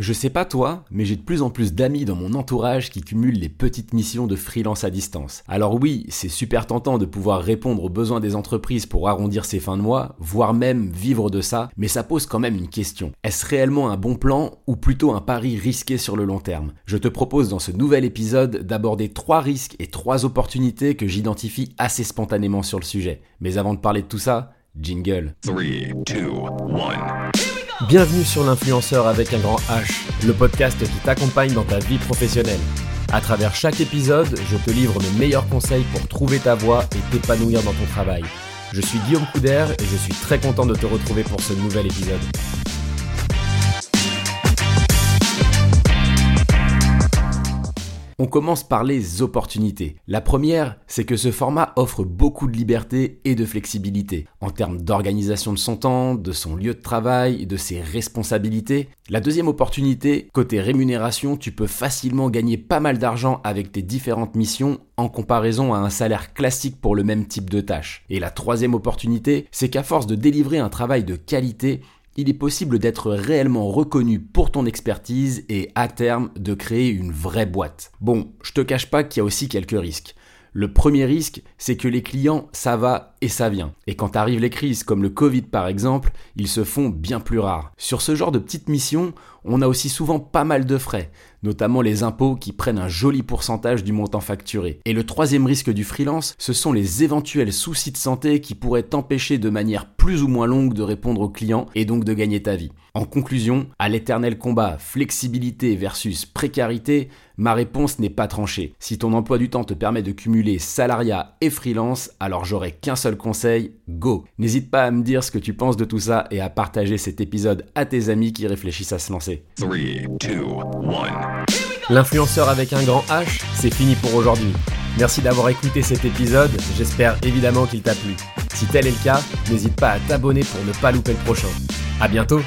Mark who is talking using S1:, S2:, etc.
S1: Je sais pas toi, mais j'ai de plus en plus d'amis dans mon entourage qui cumulent les petites missions de freelance à distance. Alors oui, c'est super tentant de pouvoir répondre aux besoins des entreprises pour arrondir ses fins de mois, voire même vivre de ça, mais ça pose quand même une question. Est-ce réellement un bon plan ou plutôt un pari risqué sur le long terme? Je te propose dans ce nouvel épisode d'aborder trois risques et trois opportunités que j'identifie assez spontanément sur le sujet. Mais avant de parler de tout ça, jingle. 3, 2, 1. Bienvenue sur l'influenceur avec un grand H, le podcast qui t'accompagne dans ta vie professionnelle. À travers chaque épisode, je te livre mes meilleurs conseils pour trouver ta voie et t'épanouir dans ton travail. Je suis Guillaume Couder et je suis très content de te retrouver pour ce nouvel épisode. On commence par les opportunités. La première, c'est que ce format offre beaucoup de liberté et de flexibilité en termes d'organisation de son temps, de son lieu de travail, de ses responsabilités. La deuxième opportunité, côté rémunération, tu peux facilement gagner pas mal d'argent avec tes différentes missions en comparaison à un salaire classique pour le même type de tâche. Et la troisième opportunité, c'est qu'à force de délivrer un travail de qualité, il est possible d'être réellement reconnu pour ton expertise et à terme de créer une vraie boîte. Bon, je te cache pas qu'il y a aussi quelques risques. Le premier risque, c'est que les clients, ça va et ça vient. Et quand arrivent les crises comme le Covid par exemple, ils se font bien plus rares. Sur ce genre de petites missions, on a aussi souvent pas mal de frais, notamment les impôts qui prennent un joli pourcentage du montant facturé. Et le troisième risque du freelance, ce sont les éventuels soucis de santé qui pourraient t'empêcher de manière plus ou moins longue de répondre aux clients et donc de gagner ta vie. En conclusion, à l'éternel combat flexibilité versus précarité, ma réponse n'est pas tranchée. Si ton emploi du temps te permet de cumuler salariat et freelance, alors j'aurai qu'un seul conseil, go. N'hésite pas à me dire ce que tu penses de tout ça et à partager cet épisode à tes amis qui réfléchissent à se lancer. 3, 2, 1. L'influenceur avec un grand H, c'est fini pour aujourd'hui. Merci d'avoir écouté cet épisode, j'espère évidemment qu'il t'a plu. Si tel est le cas, n'hésite pas à t'abonner pour ne pas louper le prochain. A bientôt